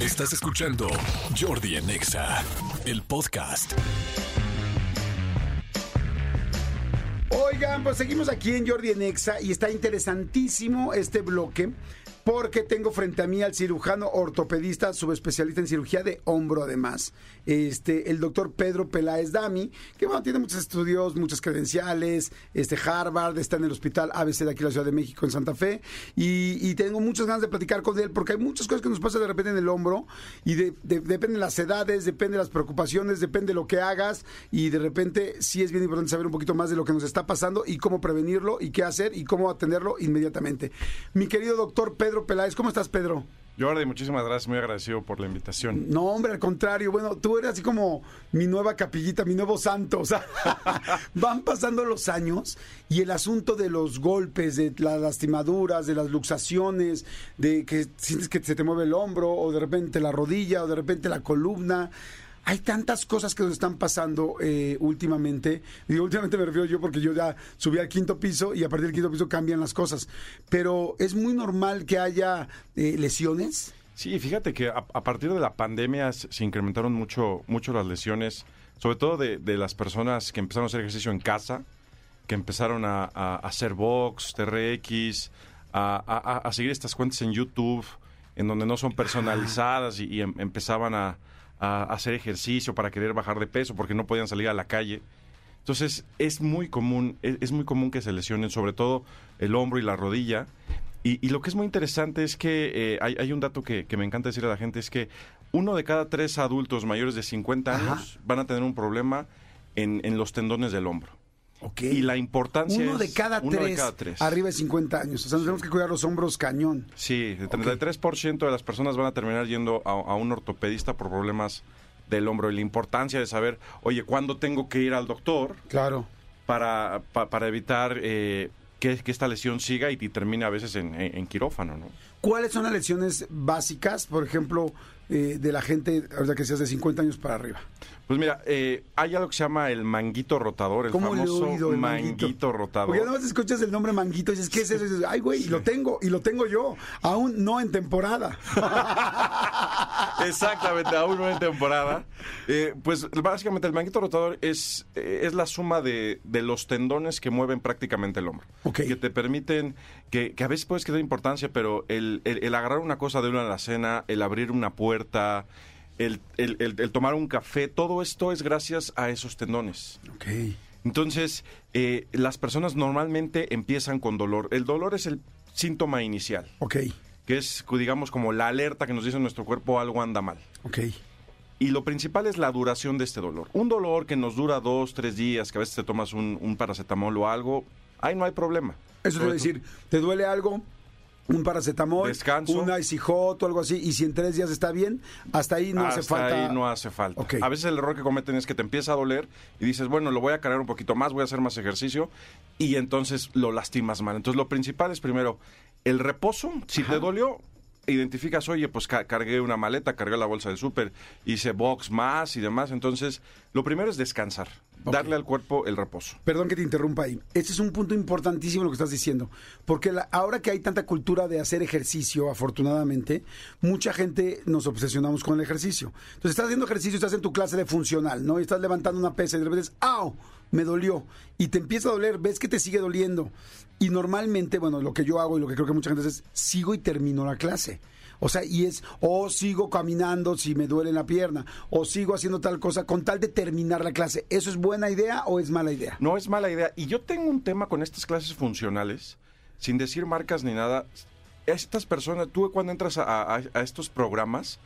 Estás escuchando Jordi en Exa, el podcast. Oigan, pues seguimos aquí en Jordi en Exa y está interesantísimo este bloque porque tengo frente a mí al cirujano ortopedista, subespecialista en cirugía de hombro además, este, el doctor Pedro Peláez Dami, que bueno, tiene muchos estudios, muchas credenciales, este, Harvard, está en el hospital ABC de aquí en la Ciudad de México, en Santa Fe, y, tengo muchas ganas de platicar con él porque hay muchas cosas que nos pasan de repente en el hombro y de, depende de las edades, depende de las preocupaciones, depende de lo que hagas y de repente sí es bien importante saber un poquito más de lo que nos está pasando y cómo prevenirlo y qué hacer y cómo atenderlo inmediatamente. Mi querido doctor Pedro Peláez, ¿cómo estás Pedro? Jordi, muchísimas gracias, muy agradecido por la invitación. No, hombre, al contrario. Bueno, tú eres así como mi nueva capillita, mi nuevo santo. O sea, van pasando los años y el asunto de los golpes, de las lastimaduras, de las luxaciones, de que sientes que se te mueve el hombro, o de repente la rodilla, o de repente la columna. Hay tantas cosas que nos están pasando eh, últimamente. Digo, últimamente me refiero yo porque yo ya subí al quinto piso y a partir del quinto piso cambian las cosas. Pero es muy normal que haya eh, lesiones. Sí, fíjate que a, a partir de la pandemia se incrementaron mucho, mucho las lesiones, sobre todo de, de las personas que empezaron a hacer ejercicio en casa, que empezaron a, a- a hacer box, TRX, a, seguir estas cuentas en YouTube, en donde no son personalizadas y, y em- empezaban a, a hacer ejercicio para querer bajar de peso porque no podían salir a la calle. Entonces es muy común, es, muy común que se lesionen, sobre todo el hombro y la rodilla. Y, y lo que es muy interesante es que eh, hay, hay un dato que, que me encanta decir a la gente, es que uno de cada tres adultos mayores de 50 Ajá. años van a tener un problema en, en los tendones del hombro. Y la importancia Uno de cada uno tres, de cada tres. arriba de 50 años. O sea, nos tenemos que cuidar los hombros cañón. Sí, el 33% de las personas van a terminar yendo a, a un ortopedista por problemas del hombro y la importancia de saber, oye, ¿cuándo tengo que ir al doctor Claro. para, pa- para evitar eh, que, que esta lesión siga y, y termine a veces en, en- en quirófano, ¿no? ¿Cuáles son las lesiones básicas, por ejemplo, eh, de la gente, ahorita que seas de 50 años para arriba? Pues mira, eh, hay algo que se llama el manguito rotador, el ¿Cómo le famoso oído el manguito, manguito? rotador. Porque además escuchas el nombre manguito y dices, ¿qué es eso? Y dices, ay, güey, y lo tengo, y lo tengo yo, aún no en temporada. Exactamente, aún no en temporada. Eh, pues básicamente el manguito rotador es, eh, es la suma de, de los tendones que mueven prácticamente el hombro. Ok. Que te permiten, que, que a veces puedes quedar importancia, pero el, el- el agarrar una cosa de una alacena, el abrir una puerta, el, el- tomar un café, todo esto es gracias a esos tendones. ok. Entonces, eh, las personas normalmente empiezan con dolor. El dolor es el síntoma inicial, Ok, que es, digamos, como la alerta que nos dice nuestro cuerpo algo anda mal. ok. Y lo principal es la duración de este dolor. Un dolor que nos dura dos, tres días, que a veces te tomas un, un paracetamol o algo, ahí no hay problema. Eso a decir, ¿te duele algo? Un paracetamol, Descanso. un icy hot o algo así, y si en tres días está bien, hasta ahí no hace Hasta falta. ahí no hace falta. Ok. A veces el error que cometen es que te empieza a doler y dices, bueno, lo voy a cargar un poquito más, voy a hacer más ejercicio y entonces lo lastimas mal. Entonces lo principal es primero el reposo. Si te dolió, identificas, oye, pues ca- cargué una maleta, cargué la bolsa del súper, hice box más y demás. Entonces lo primero es descansar, darle al cuerpo el reposo. Perdón que te interrumpa ahí. Este es un punto importantísimo lo que estás diciendo. Porque la- ahora que hay tanta cultura de hacer ejercicio, afortunadamente, mucha gente nos obsesionamos con el ejercicio. Entonces estás haciendo ejercicio, estás en tu clase de funcional, ¿no? Y estás levantando una pesa y de repente ¡au! Me dolió. Y te empieza a doler, ves que te sigue doliendo. Y normalmente, bueno, lo que yo hago y lo que creo que mucha gente hace es, sigo y termino la clase. O sea, y es, o sigo caminando si me duele la pierna, o sigo haciendo tal cosa con tal de terminar la clase. ¿Eso es buena idea o es mala idea? No es mala idea. Y yo tengo un tema con estas clases funcionales, sin decir marcas ni nada. Estas personas, tú cuando entras a, a- a estos programas,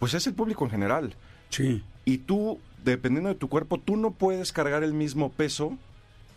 pues es el público en general. Sí. Y tú, dependiendo de tu cuerpo, tú no puedes cargar el mismo peso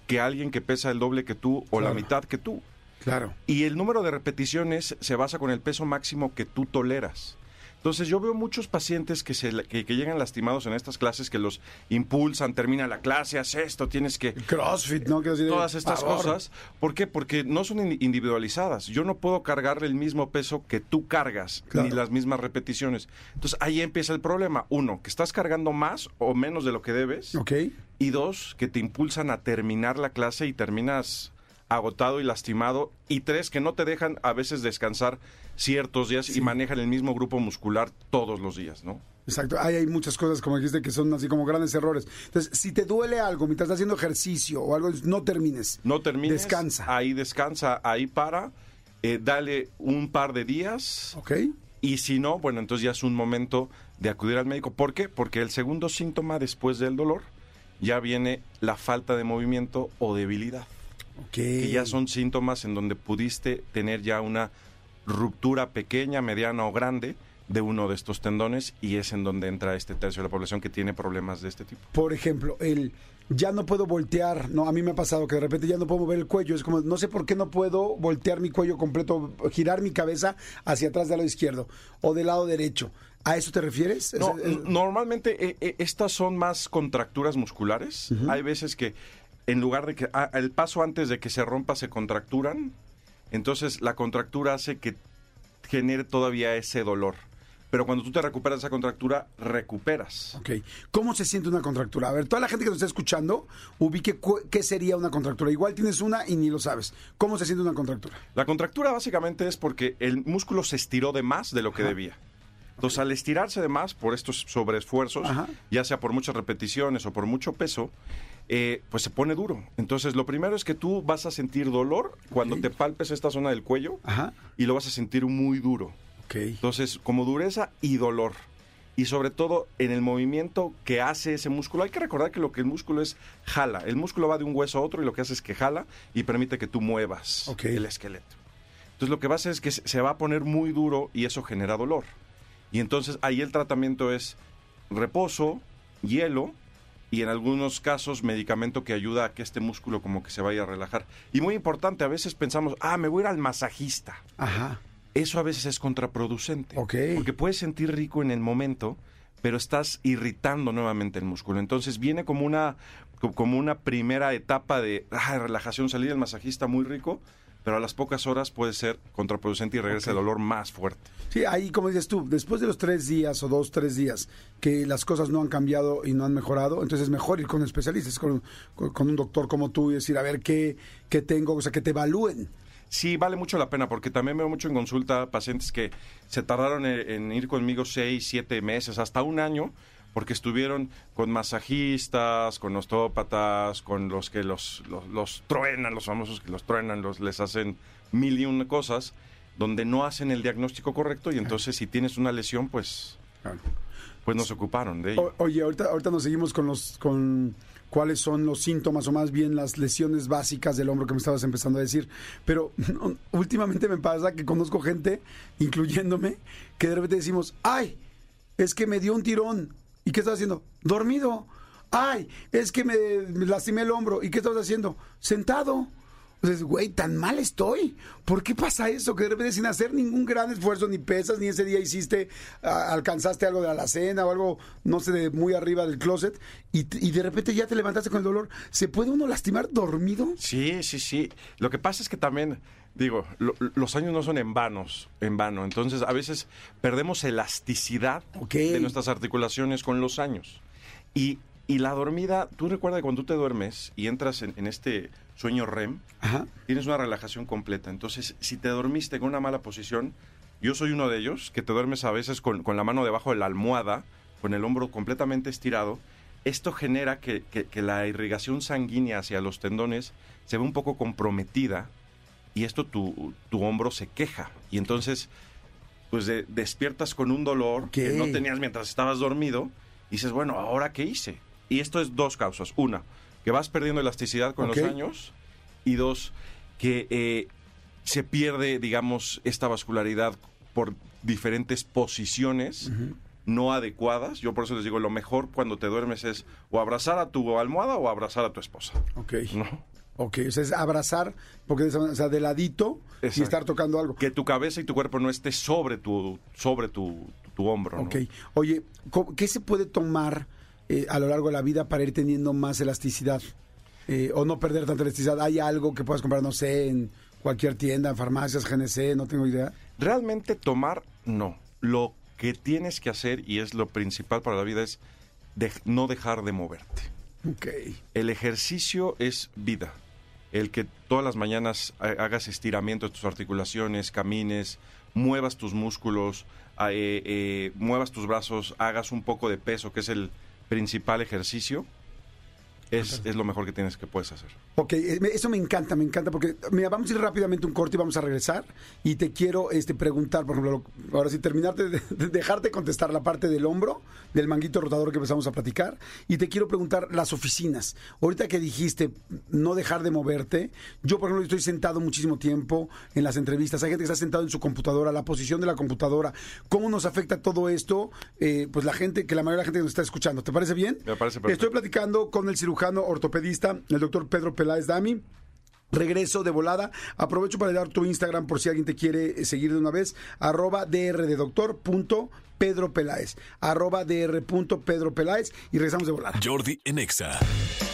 que alguien que pesa el doble que tú o la mitad que tú. Claro. Y el número de repeticiones se basa con el peso máximo que tú toleras. Entonces yo veo muchos pacientes que, se, que, que llegan lastimados en estas clases, que los impulsan, termina la clase, haz esto, tienes que... CrossFit, ¿no? Decir, Todas estas cosas. ¿Por qué? Porque no son in- individualizadas. Yo no puedo cargar el mismo peso que tú cargas, Claro. ni las mismas repeticiones. Entonces ahí empieza el problema. Uno, que estás cargando más o menos de lo que debes. Ok. Y dos, que te impulsan a terminar la clase y terminas agotado y lastimado. Y tres, que no te dejan a veces descansar ciertos días y manejan el mismo grupo muscular todos los días, ¿no? Exacto, Ahí hay muchas cosas, como dijiste, que son así como grandes errores. Entonces, si te duele algo mientras estás haciendo ejercicio o algo, no termines. No termines. Descansa. Ahí descansa, ahí para. eh, dale un par de días. ¿Ok? Y si no, bueno, entonces ya es un momento de acudir al médico. ¿Por qué? Porque el segundo síntoma después del dolor ya viene la falta de movimiento o debilidad. Que ya son síntomas en donde pudiste tener ya una ruptura pequeña, mediana o grande de uno de estos tendones y es en donde entra este tercio de la población que tiene problemas de este tipo. Por ejemplo, el ya no puedo voltear, no, a mí me ha pasado que de repente ya no puedo mover el cuello, es como no sé por qué no puedo voltear mi cuello completo, girar mi cabeza hacia atrás del lado izquierdo o del lado derecho. ¿A eso te refieres? No, es- normalmente eh, eh, estas son más contracturas musculares. Hay veces que en lugar de que ah, el paso antes de que se rompa se contracturan, entonces la contractura hace que genere todavía ese dolor. Pero cuando tú te recuperas de esa contractura, recuperas. Ok. ¿Cómo se siente una contractura? A ver, toda la gente que nos está escuchando, ubique qué sería una contractura. Igual tienes una y ni lo sabes. ¿Cómo se siente una contractura? La contractura básicamente es porque el músculo se estiró de más de lo que debía. Entonces, al estirarse de más por estos sobreesfuerzos, Ajá. ya sea por muchas repeticiones o por mucho peso, eh, pues se pone duro. Entonces, lo primero es que tú vas a sentir dolor cuando te palpes esta zona del cuello Ajá. y lo vas a sentir muy duro. Entonces, como dureza y dolor. Y sobre todo en el movimiento que hace ese músculo. Hay que recordar que lo que el músculo es jala. El músculo va de un hueso a otro y lo que hace es que jala y permite que tú muevas el esqueleto. Entonces lo que va a hacer es que se va a poner muy duro y eso genera dolor. Y entonces ahí el tratamiento es reposo, hielo y en algunos casos medicamento que ayuda a que este músculo como que se vaya a relajar. Y muy importante, a veces pensamos, ah, me voy a ir al masajista Ajá. eso a veces es contraproducente. Ok. Porque puedes sentir rico en el momento, pero estás irritando nuevamente el músculo. Entonces viene como una, co- como una primera etapa de ah, relajación, salir del masajista muy rico, pero a las pocas horas puede ser contraproducente y regresa el dolor más fuerte. Sí, ahí como dices tú, después de los tres días o dos, tres días que las cosas no han cambiado y no han mejorado, entonces es mejor ir con especialistas, con, con- con un doctor como tú y decir, a ver qué, qué tengo, o sea, que te evalúen. Sí, vale mucho la pena porque también veo mucho en consulta pacientes que se tardaron en, en ir conmigo seis, siete meses, hasta un año, porque estuvieron con masajistas, con ostópatas, con los que los, los, los truenan, los famosos que los truenan, los, les hacen mil y una cosas, donde no hacen el diagnóstico correcto y entonces si tienes una lesión, pues, pues nos ocuparon de ello. O- oye, ahorita, ahorita nos seguimos con los con cuáles son los síntomas o más bien las lesiones básicas del hombro que me estabas empezando a decir. Pero últimamente me pasa que conozco gente, incluyéndome, que de repente decimos, ay, es que me dio un tirón. ¿Y qué estás haciendo? Dormido. Ay, es que me, lastimé el hombro. ¿Y qué estás haciendo? Sentado. Entonces, güey, tan mal estoy. ¿Por qué pasa eso? Que de repente sin hacer ningún gran esfuerzo, ni pesas, ni ese día hiciste, alcanzaste algo de la alacena o algo, no sé, de muy arriba del closet, y, y de repente ya te levantaste con el dolor. ¿Se puede uno lastimar dormido? Sí, sí, sí. Lo que pasa es que también, digo, lo- los años no son en vanos, en vano. Entonces, a veces perdemos elasticidad de nuestras articulaciones con los años. Y, y la dormida, tú recuerdas que cuando tú te duermes y entras en, en este sueño REM, Ajá. tienes una relajación completa. Entonces, si te dormiste con una mala posición, yo soy uno de ellos, que te duermes a veces con, con la mano debajo de la almohada, con el hombro completamente estirado. Esto genera que, que- que la irrigación sanguínea hacia los tendones se ve un poco comprometida y esto tu, tu hombro se queja. Y entonces, pues de- despiertas con un dolor que no tenías mientras estabas dormido y dices, bueno, ¿ahora qué hice? Y esto es dos causas. Una, que vas perdiendo elasticidad con los años y dos, que eh, se pierde, digamos, esta vascularidad por diferentes posiciones no adecuadas. Yo por eso les digo, lo mejor cuando te duermes es o abrazar a tu almohada o abrazar a tu esposa. Ok. ¿no? Ok, o sea, es abrazar, porque de, o sea, de ladito y estar tocando algo. Que tu cabeza y tu cuerpo no esté sobre tu, sobre tu, tu hombro. ¿no? Ok. Oye, ¿cómo- ¿qué se puede tomar eh, a lo largo de la vida para ir teniendo más elasticidad? Eh, o no perder tanta elasticidad. ¿Hay algo que puedas comprar, no sé, en cualquier tienda, en farmacias, GNC? No tengo idea. Realmente tomar, no. Lo que tienes que hacer, y es lo principal para la vida, es de- no dejar de moverte. El ejercicio es vida. el que todas las mañanas ha- hagas estiramiento de tus articulaciones, camines, muevas tus músculos, eh, eh, muevas tus brazos, hagas un poco de peso, que es el principal ejercicio, es, es lo mejor que tienes que puedes hacer. Ok, eh, eso me encanta, me encanta, porque mira, vamos a ir rápidamente un corte y vamos a regresar. Y te quiero este, preguntar, por ejemplo, lo- ahora sí, terminarte, de, de dejarte contestar la parte del hombro, del manguito rotador que empezamos a platicar. Y te quiero preguntar las oficinas. Ahorita que dijiste no dejar de moverte, yo, por ejemplo, estoy sentado muchísimo tiempo en las entrevistas. Hay gente que está sentado en su computadora, la posición de la computadora. ¿Cómo nos afecta todo esto? Eh, pues la gente, que la mayoría de la gente que nos está escuchando. ¿Te parece bien? Me parece perfecto. Estoy platicando con el cirujano ortopedista, el doctor Pedro Peláez Dami. Regreso de volada. Aprovecho para dar tu Instagram por si alguien te quiere eh, seguir de una vez. Arroba dr de doctor punto Pedro Peláez. Arroba dr punto Pedro Peláez. Y regresamos de volada. Jordi en Exa.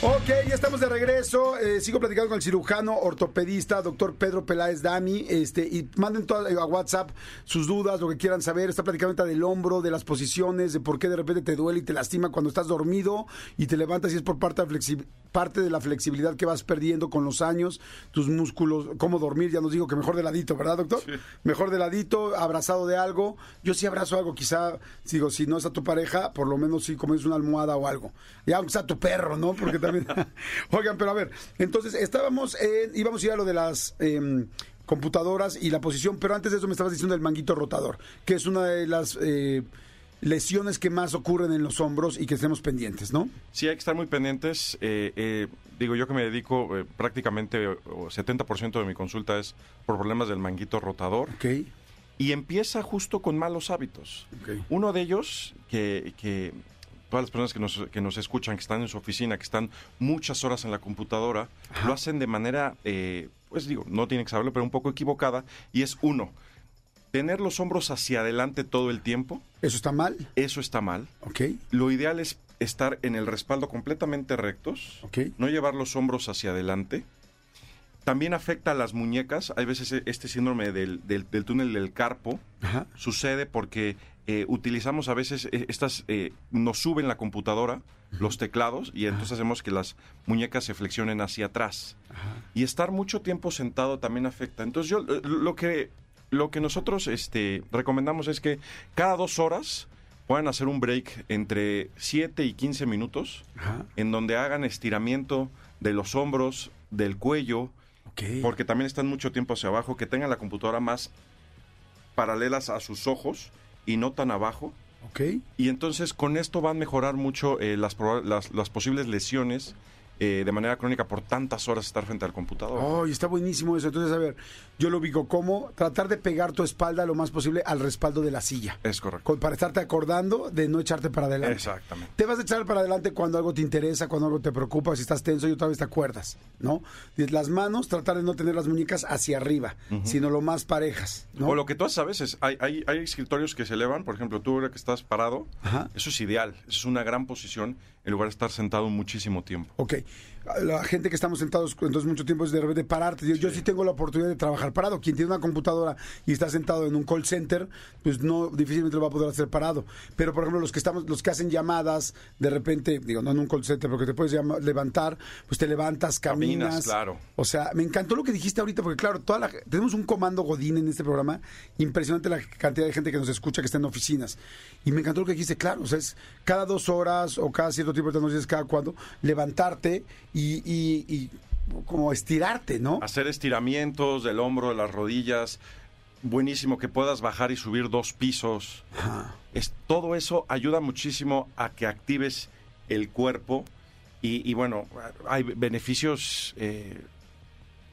Ok, ya estamos de regreso. Eh, sigo platicando con el cirujano ortopedista, doctor Pedro Peláez Dami. Este, y manden todo a WhatsApp sus dudas, lo que quieran saber. Está platicando ahorita del hombro, de las posiciones, de por qué de repente te duele y te lastima cuando estás dormido y te levantas y es por parte de, la flexi- parte de la flexibilidad que vas perdiendo con los años, tus músculos, cómo dormir. Ya nos digo que mejor de ladito, ¿verdad, doctor? Mejor de ladito, abrazado de algo. Yo sí abrazo algo, quizá, digo, si no es a tu pareja, por lo menos sí como es una almohada o algo. Ya aunque sea tu perro, ¿no? Porque también. Oigan, pero a ver, entonces estábamos en. íbamos a ir a lo de las. em, computadoras y la posición, pero antes de eso me estabas diciendo el manguito rotador, que es una de las eh, lesiones que más ocurren en los hombros y que estemos pendientes, ¿no? Sí, hay que estar muy pendientes. eh, eh, digo, yo que me dedico eh, prácticamente o 70% de mi consulta es por problemas del manguito rotador. Ok. Y empieza justo con malos hábitos. Ok. Uno de ellos, que, que todas las personas que nos, que nos escuchan, que están en su oficina, que están muchas horas en la computadora, lo hacen de manera, eh, pues digo, no tienen que saberlo, pero un poco equivocada. Y es uno, tener los hombros hacia adelante todo el tiempo, ¿Eso está mal? eso está mal. Ok. Lo ideal es estar en el respaldo completamente rectos, Ok. no llevar los hombros hacia adelante. También afecta a las muñecas. Hay veces eh, este síndrome del, del- del túnel del carpo Ajá. sucede porque eh, utilizamos a veces eh, estas, eh, nos suben la computadora, los teclados, y entonces hacemos que las muñecas se flexionen hacia atrás. Y estar mucho tiempo sentado también afecta. Entonces yo eh, lo que, lo que nosotros este, recomendamos es que cada dos horas puedan hacer un break entre 7 y 15 minutos Ajá. en donde hagan estiramiento de los hombros, del cuello, porque también están mucho tiempo hacia abajo, que tengan la computadora más paralelas a sus ojos y no tan abajo. Ok. Y entonces con esto van a mejorar mucho eh, las, las, las posibles lesiones eh, de manera crónica por tantas horas estar frente al computador. Oh, y está buenísimo eso. Entonces, a ver, yo lo ubico como tratar de pegar tu espalda lo más posible al respaldo de la silla. Es correcto. Con- para estarte acordando de no echarte para adelante. Exactamente. Te vas a echar para adelante cuando algo te interesa, cuando algo te preocupa, si estás tenso y otra vez te acuerdas, ¿no? Las manos, tratar de no tener las muñecas hacia arriba, sino lo más parejas, ¿no? O lo que tú haces a veces, hay, hay, hay escritorios que se elevan, por ejemplo, tú ahora que estás parado, Ajá. eso es ideal, eso es una gran posición en lugar de estar sentado muchísimo tiempo. La gente que estamos sentados entonces mucho tiempo es de repente pararte. Yo, yo sí tengo la oportunidad de trabajar parado. Quien tiene una computadora y está sentado en un call center, pues no difícilmente lo va a poder hacer parado. Pero por ejemplo, los que estamos, los que hacen llamadas, de repente, digo, no en un call center, porque te puedes levantar, pues te levantas, caminas. Caminas, claro. O sea, me encantó lo que dijiste ahorita, porque claro, toda la, tenemos un comando Godín en este programa, impresionante la cantidad de gente que nos escucha que está en oficinas. Y me encantó lo que dijiste, claro, o sea, es cada dos horas o cada cierto tiempo, no sé cada cuándo, levantarte y, y- y como estirarte, ¿no? Hacer estiramientos del hombro, de las rodillas, buenísimo que puedas bajar y subir dos pisos. Es, todo eso ayuda muchísimo a que actives el cuerpo y, y bueno, hay beneficios eh,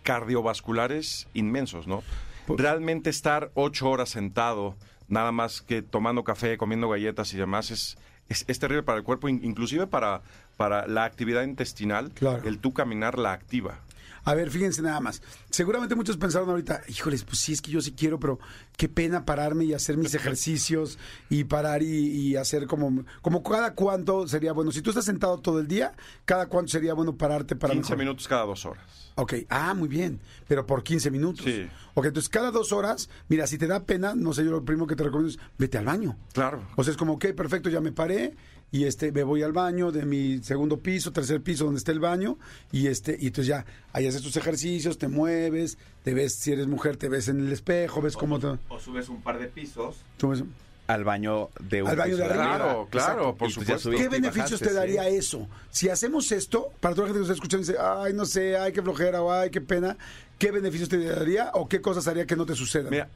cardiovasculares inmensos, ¿no? Realmente estar ocho horas sentado, nada más que tomando café, comiendo galletas y demás, es, es, es terrible para el cuerpo, in- inclusive para, para la actividad intestinal, Claro. el tú caminar la activa. A ver, fíjense nada más. Seguramente muchos pensaron ahorita, híjoles, pues sí, es que yo sí quiero, pero qué pena pararme y hacer mis ejercicios y parar y, y hacer como, como cada cuánto sería bueno. Si tú estás sentado todo el día, cada cuánto sería bueno pararte para 15 mejor? minutos cada dos horas. Ok, ah, muy bien, pero por 15 minutos. Sí. Ok, entonces cada dos horas, mira, si te da pena, no sé, yo lo primero que te recomiendo es vete al baño. Claro. O sea, es como, ok, perfecto, ya me paré, paré y este me voy al baño de mi segundo piso, tercer piso donde está el baño y este y entonces ya ahí haces tus ejercicios, te mueves, te ves si eres mujer, te ves en el espejo, ves cómo te O subes un par de pisos. subes- Al baño de un Al baño de arriba. Claro, claro, Exacto. por Y pues supuesto. ¿Qué y beneficios bajaste, te daría sí. eso? Si hacemos esto, para toda la gente que nos está escuchando dice, ay, no sé, ay, qué flojera, o ay, qué pena, ¿qué beneficios te daría o qué cosas haría que no te sucedan? Mira,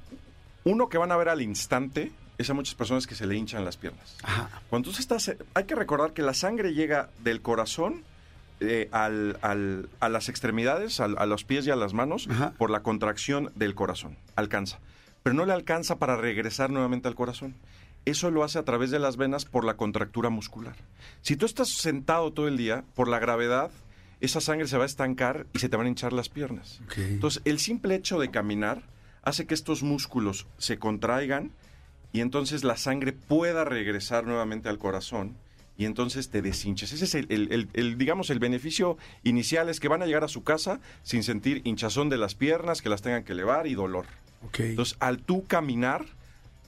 uno que van a ver al instante es a muchas personas que se le hinchan las piernas. Ajá. Cuando tú estás, hay que recordar que la sangre llega del corazón eh, al- al- a las extremidades, al- a los pies y a las manos, Ajá. por la contracción del corazón. Alcanza. Pero no le alcanza para regresar nuevamente al corazón. Eso lo hace a través de las venas por la contractura muscular. Si tú estás sentado todo el día, por la gravedad, esa sangre se va a estancar y se te van a hinchar las piernas. Entonces, el simple hecho de caminar hace que estos músculos se contraigan y entonces la sangre pueda regresar nuevamente al corazón y entonces te deshinches. Ese es el, el- el- el, digamos, el beneficio inicial, es que van a llegar a su casa sin sentir hinchazón de las piernas, que las tengan que elevar y dolor. Entonces, al tú caminar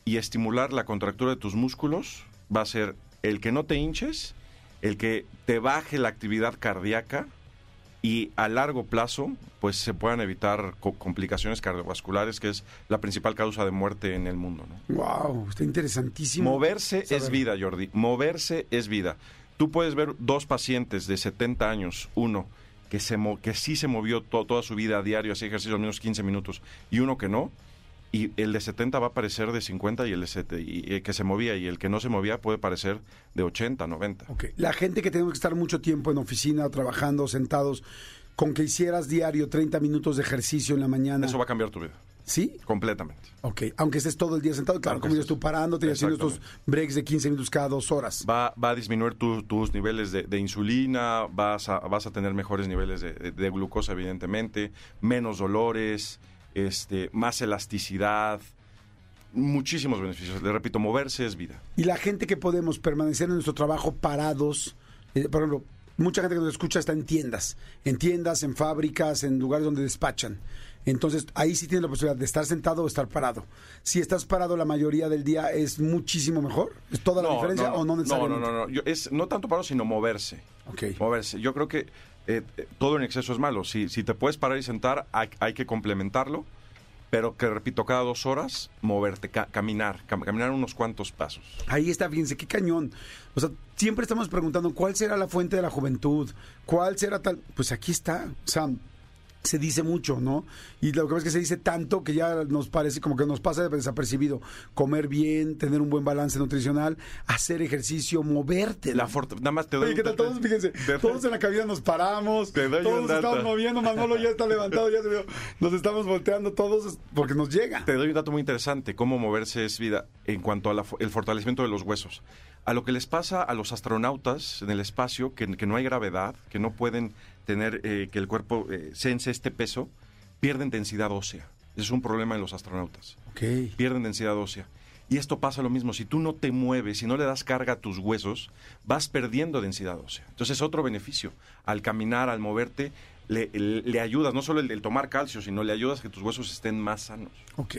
y estimular la contractura de tus músculos, va a ser el que no te hinches, el que te baje la actividad cardíaca y a largo plazo, pues se puedan evitar co- complicaciones cardiovasculares, que es la principal causa de muerte en el mundo. ¿no? wow, está interesantísimo. Moverse saber. es vida, Jordi. Moverse es vida. Tú puedes ver dos pacientes de 70 años, uno que, se mo- que sí se movió to- toda su vida a diario, hacía ejercicio al menos 15 minutos, y uno que no, y el de 70 va a parecer de 50 y el de sete- y, eh, que se movía y el que no se movía puede parecer de 80, 90. Ok. La gente que tenemos que estar mucho tiempo en oficina, trabajando, sentados, con que hicieras diario 30 minutos de ejercicio en la mañana. Eso va a cambiar tu vida, ¿Sí? completamente. Ok. Aunque estés todo el día sentado, claro, Aunque como dices estés- tú, parándote y haciendo estos breaks de 15 minutos cada dos horas. Va, va a disminuir tu- tus niveles de, de insulina, vas a, vas a tener mejores niveles de, de- de glucosa, evidentemente, menos dolores, este, más elasticidad, muchísimos beneficios. Le repito, moverse es vida. Y la gente que podemos permanecer en nuestro trabajo parados, eh, por ejemplo, mucha gente que nos escucha está en tiendas, en tiendas, en fábricas, en lugares donde despachan. Entonces, ahí sí tienes la posibilidad de estar sentado o estar parado. Si estás parado la mayoría del día, ¿es muchísimo mejor? ¿Es toda la diferencia o no necesariamente? No, no, no. Yo- es, no tanto paro, sino moverse. Ok. Moverse. Yo creo que eh, eh, todo en exceso es malo. Si, si te puedes parar y sentar, hay, hay que complementarlo. Pero que, repito, cada dos horas, moverte, ca- caminar, cam- caminar unos cuantos pasos. Ahí está, fíjense, qué cañón. O sea, siempre estamos preguntando cuál será la fuente de la juventud, cuál será tal. Pues aquí está. O sea, se dice mucho, ¿no? Y lo que pasa es que se dice tanto que ya nos parece como que nos pasa desapercibido. Comer bien, tener un buen balance nutricional, hacer ejercicio, moverte. La forta- nada más te doy Oye, ¿qué tal? Todos, fíjense, todos en la cabina nos paramos, Te doy todos dato. estamos moviendo, Manolo ya está levantado, ya se vio. Nos estamos volteando todos porque nos llega. Te doy un dato muy interesante, cómo moverse es vida en cuanto al fortalecimiento de los huesos. A lo que les pasa a los astronautas en el espacio, que, que no hay gravedad, que no pueden tener, eh, que el cuerpo eh, sense este peso, pierden densidad ósea. Ese es un problema en los astronautas. Pierden densidad ósea. Y esto pasa lo mismo, si tú no te mueves, si no le das carga a tus huesos, vas perdiendo densidad ósea. Entonces es otro beneficio. Al caminar, al moverte, le, le- ayudas, no solo el, el tomar calcio, sino le ayudas a que tus huesos estén más sanos. Ok.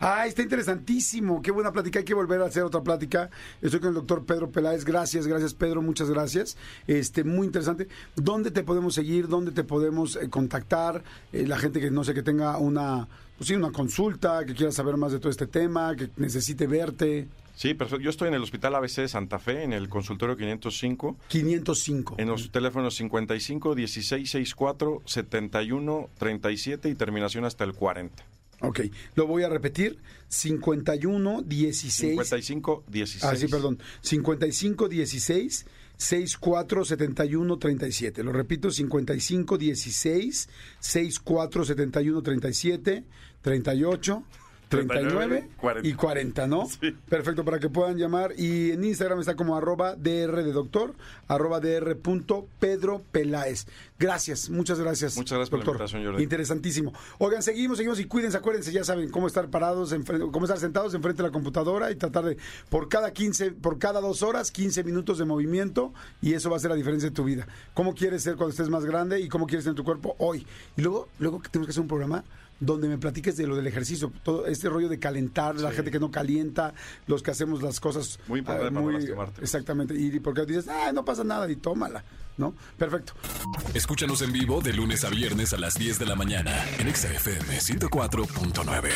Ah, está interesantísimo. Qué buena plática. Hay que volver a hacer otra plática. Estoy con el doctor Pedro Peláez. Gracias, gracias Pedro. Muchas gracias. Este, muy interesante. ¿Dónde te podemos seguir? ¿Dónde te podemos eh, contactar? Eh, la gente que no sé, que tenga una, pues sí, una consulta, que quiera saber más de todo este tema, que necesite verte. Sí, perfecto. Yo estoy en el Hospital ABC de Santa Fe, en el consultorio 505, 505. en los teléfonos 55 16 64 71 37 y terminación hasta el 40. Ok. Lo voy a repetir. 51 16. 55 16. Ah, sí, perdón. 55 16 64 71 37. Lo repito, 55 16 64 71 37 38 39 40. y 40, ¿no? Sí. Perfecto, para que puedan llamar. Y en Instagram está como arroba dr de doctor, arroba dr punto Pedro Peláez. Gracias, muchas gracias. Muchas gracias por la doctor. invitación, Jordi. Interesantísimo. Oigan, seguimos, seguimos y cuídense, acuérdense, ya saben cómo estar parados, enfrente- cómo estar sentados enfrente de la computadora y tratar de, por cada 15, por cada dos horas, 15 minutos de movimiento y eso va a ser la diferencia de tu vida. ¿Cómo quieres ser cuando estés más grande y cómo quieres ser en tu cuerpo hoy? Y luego, luego que tenemos que hacer un programa donde me platiques de lo del ejercicio, todo este rollo de calentar, la Sí. gente que no calienta, los que hacemos las cosas Muy importante ah, para no lastimarte. exactamente, y porque dices, ah, no pasa nada y tómala, ¿no? Perfecto. Escúchanos en vivo de lunes a viernes a las 10 de la mañana en Exa FM 104.9.